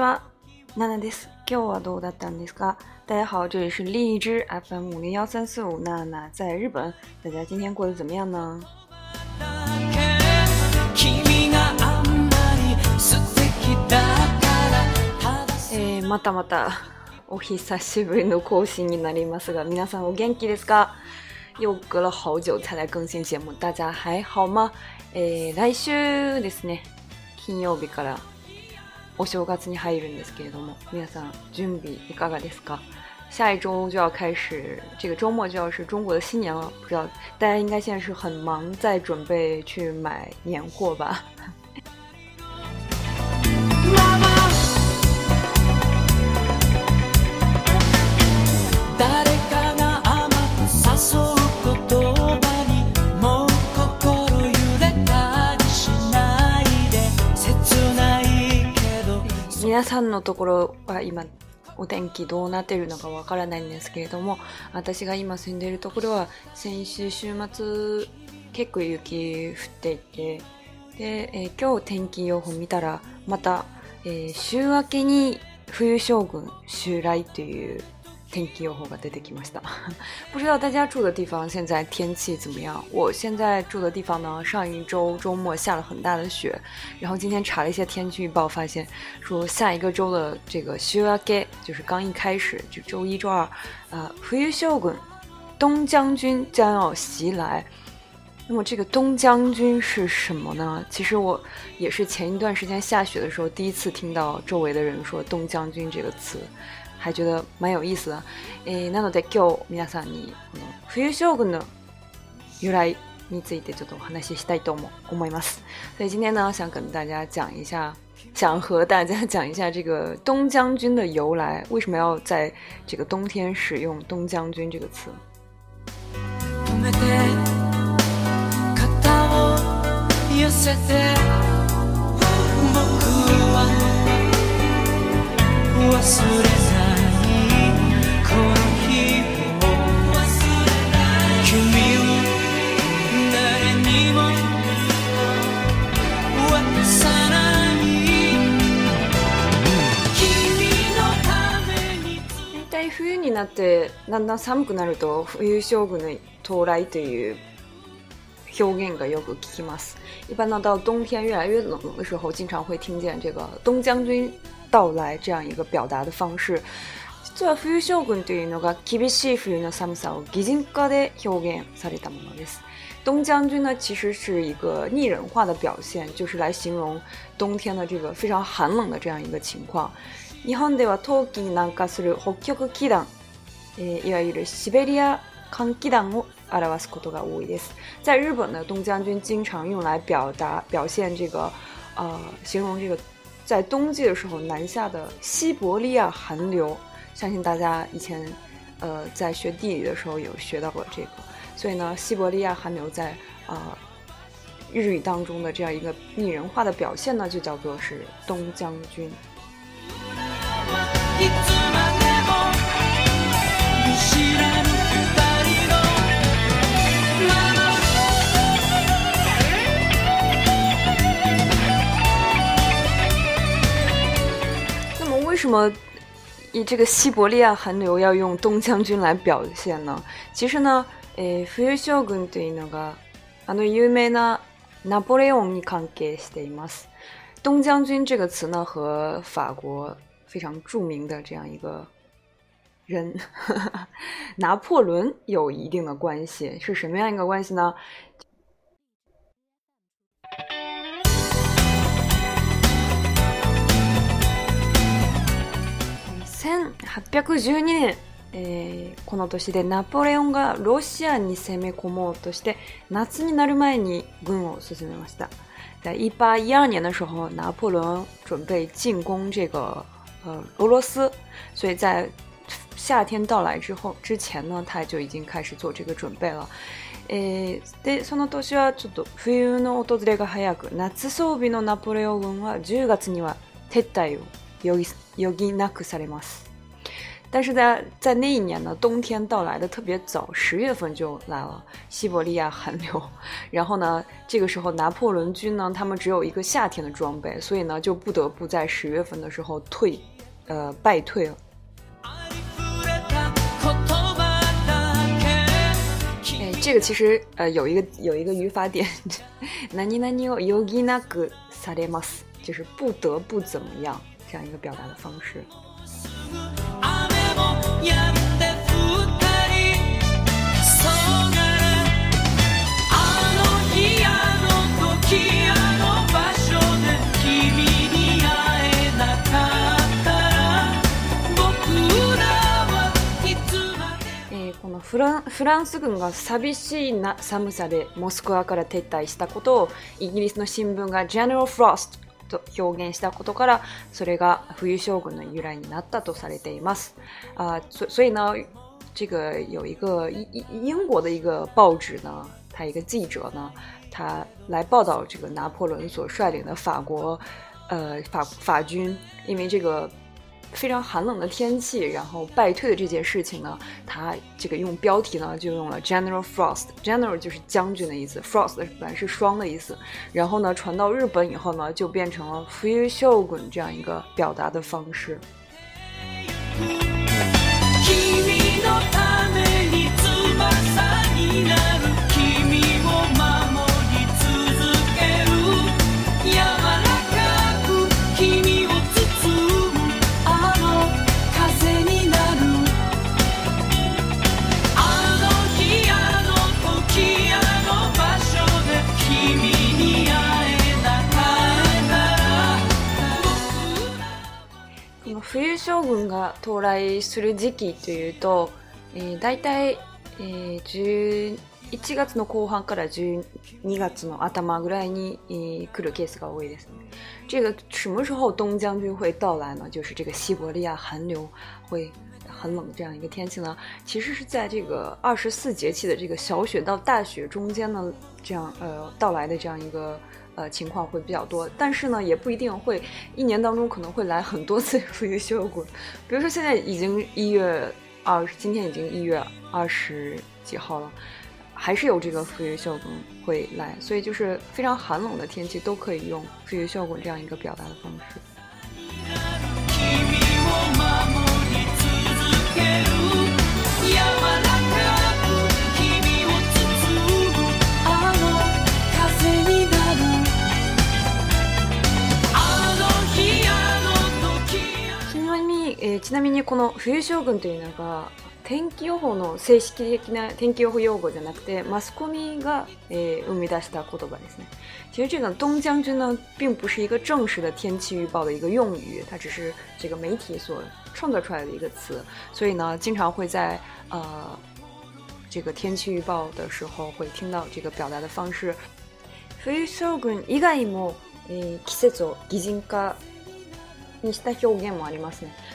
ちは、ナナです。今日はどうだったんですか？大家好，这里是荔枝 FM 五零幺三四五，娜娜在日本。大家今天过得怎么样呢？えまたまたお久しぶりの更新になりますが、皆さんお元気ですか？又隔了好久才来更新节目，大家还好吗？えー、来週ですね、金曜日から。お忙しい中、皆さん準備いかがですか？下一周就要开始，这个周末就要是中国的新年了。不知道大家应该现在是很忙，在准备去买年货吧？皆さんのところは今お天気どうなってるのかわからないんですけれども私が今住んでるところは先週週末結構雪降っていてで、えー、今日天気予報見たらまた、えー、週明けに冬将軍襲来という天气が出てきました。不知道大家住的地方现在天气怎么样？我现在住的地方呢，上一周周末下了很大的雪，然后今天查了一下天气预报，发现说下一个周的这个雪啊，就是刚一开始就周一周二啊，o 下雪。东将军将要袭来。那么这个东将军是什么呢？其实我也是前一段时间下雪的时候第一次听到周围的人说“东将军”这个词。还觉得蛮有意思的。えなので今日皆さんに冬将軍の由来についてちょっとお話ししたいと思思います。所以今天呢，想跟大家讲一下，想和大家讲一下这个东将军的由来，为什么要在这个冬天使用“东将军”这个词。忘れて、だんだん寒くなると、冬将軍の到来という表現がよく聞きます。一般呢到冬天越来越冷的时候，经常会听见这个“冬将军到来”这样一个表达的方式。冬将军呢，其实是一个拟人化的表现，就是来形容冬天的这个非常寒冷的这样一个情况。日本では冬季なんかする北極気団呃，いわゆるシベリア寒気だも、あれはスコトガウです。在日本的东将军经常用来表达、表现这个，呃，形容这个在冬季的时候南下的西伯利亚寒流。相信大家以前呃在学地理的时候有学到过这个，所以呢，西伯利亚寒流在啊日语当中的这样一个拟人化的表现呢，就叫做是东将军。那么，为什么以这个西伯利亚寒流要用“东将军”来表现呢？実は、冬将軍というのがあの有名なナポレオンに関係しています。東将军这个词呢，和法国非常著名的这样一个。人拿破仑有一定的关系，是什么样一个关系呢？1812年、えー、この年でナポレオンがロシアに攻め込もうとして夏になる前に軍を進めました。1812年の时候，レオン準備进攻这个呃俄罗斯，所以在夏天到来之后，之前呢，他就已经开始做这个准备了。夏装備のナポレオンは10月には撤退を余儀余儀なくされます。但是，在在一年呢，冬天到来的特别早，十月份就来了西伯利亚寒流。然后呢，这个时候拿破仑军呢，他们只有一个夏天的装备，所以呢，就不得不在十月份的时候退，呃，败退了。这个其实呃有一个有一个语法点，nani nani yo yina gu s a d mas，就是不得不怎么样这样一个表达的方式。フランス軍が寂しいな寒さでモスクワから撤退したことをイギリスの新聞がジェネラル・フロストと表現したことからそれが冬将軍の由来になったとされています。啊，所所以呢，这个有一个英英国的一个报纸呢，它一个记者呢，他来报道这个拿破仑所率领的法国，呃法法军，因为这个非常寒冷的天气，然后败退的这件事情呢，他这个用标题呢就用了 General Frost，General 就是将军的意思，Frost 本来是霜的意思，然后呢传到日本以后呢，就变成了 Freezing 这样一个表达的方式。东军が到来する時期というと、大体、たい月の後半から12月の頭ぐらいに来るケースが多いです。这个什么时候东将军会到来呢？就是这个西伯利亚寒流会很冷这样一个天气呢？其实是在这个二十四节气的这个小雪到大雪中间呢，这样呃到来的这样一个。呃，情况会比较多，但是呢，也不一定会一年当中可能会来很多次。复月效果，比如说现在已经一月二，今天已经一月二十几号了，还是有这个复月效果会来。所以就是非常寒冷的天气都可以用复月效果这样一个表达的方式。ちなみにこの冬将軍というのが天気予報の正式的な天気予報用語じゃなくてマスコミが、えー、生み出した言葉ですね。其实这个东将军呢，并不是一个正式的天气预报的一个用语，它只是这个媒体所创作出来的一个词，所以呢，经常会在呃这个天气预报的时候会听到这个表达的方式。冬将軍以外も、えー、季節を擬人化你是在叫我干嘛呢？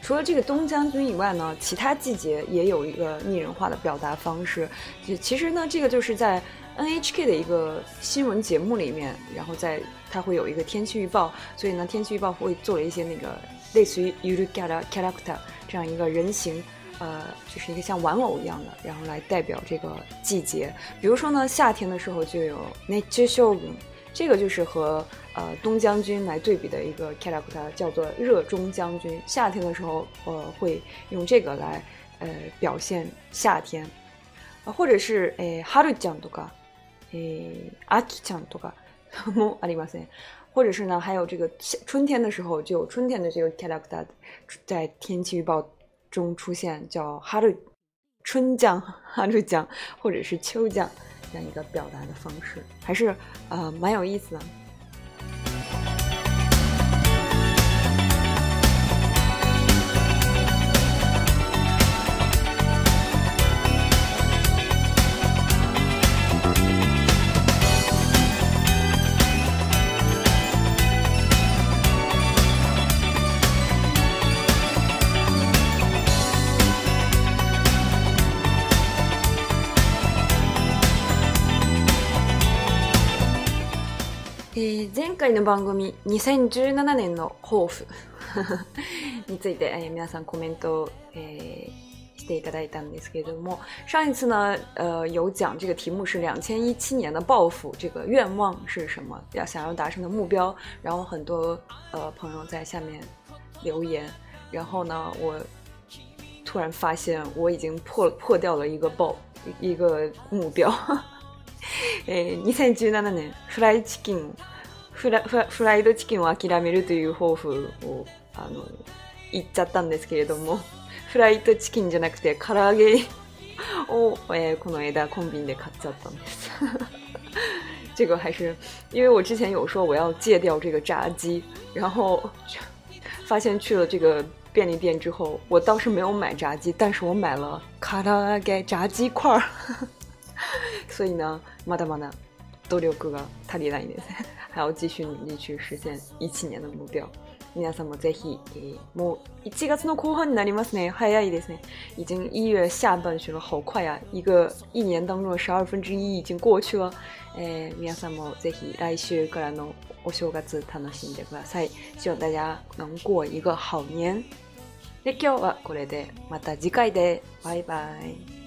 除了这个东将军以外呢，其他季节也有一个拟人化的表达方式。其实呢，这个就是在 NHK 的一个新闻节目里面，然后在它会有一个天气预报，所以呢，天气预报会做了一些那个类似于 y u i g a t a character 这样一个人形，呃，就是一个像玩偶一样的，然后来代表这个季节。比如说呢，夏天的时候就有 n a t u r e s h o w 这个就是和呃东将军来对比的一个 k e i a k u t 叫做热中将军。夏天的时候，呃，会用这个来呃表现夏天，或者是诶哈 a 酱とか诶阿 k 酱とか もありません。或者是呢，还有这个春天的时候，就春天的这个 k e i a k u t 在天气预报中出现，叫哈 a 春将哈 a r 或者是秋将。这样一个表达的方式，还是，呃，蛮有意思的。前回の番組、2017年の抱負 について、え皆さんコメントしていただいたんですけども、上一次呢，呃，有讲这个题目是2017年的抱負这个愿望是什么，要想要达成的目标。然后很多呃朋友在下面留言，然后呢，我突然发现我已经破破掉了一个抱一个目标。2017 年フライチキンフラフライドチキンを諦めるという抱負をあの言っちゃったんですけれども フライドチキンじゃなくて唐揚げを、えー、この枝コンビニで買っちゃったんです。这个还是因为我之前有说我要戒掉这个炸鸡，然后 发现去了这个便利店之后，我倒是没有买炸鸡，但是我买了卡拉盖炸鸡块儿。所以呢，まだまだ努力が足りないです。还要继续努力去实现一七年的目标。皆さんもぜひもう一月の後半になりますね。早いですね。已经一月下半旬了，好快啊！一个一年当中的十二分之一已经过去了。哎，皆さんもぜひ来週からのお正月楽しんでください。希望大家能过一个好年。で今日はこれで、また次回で、バイバイ。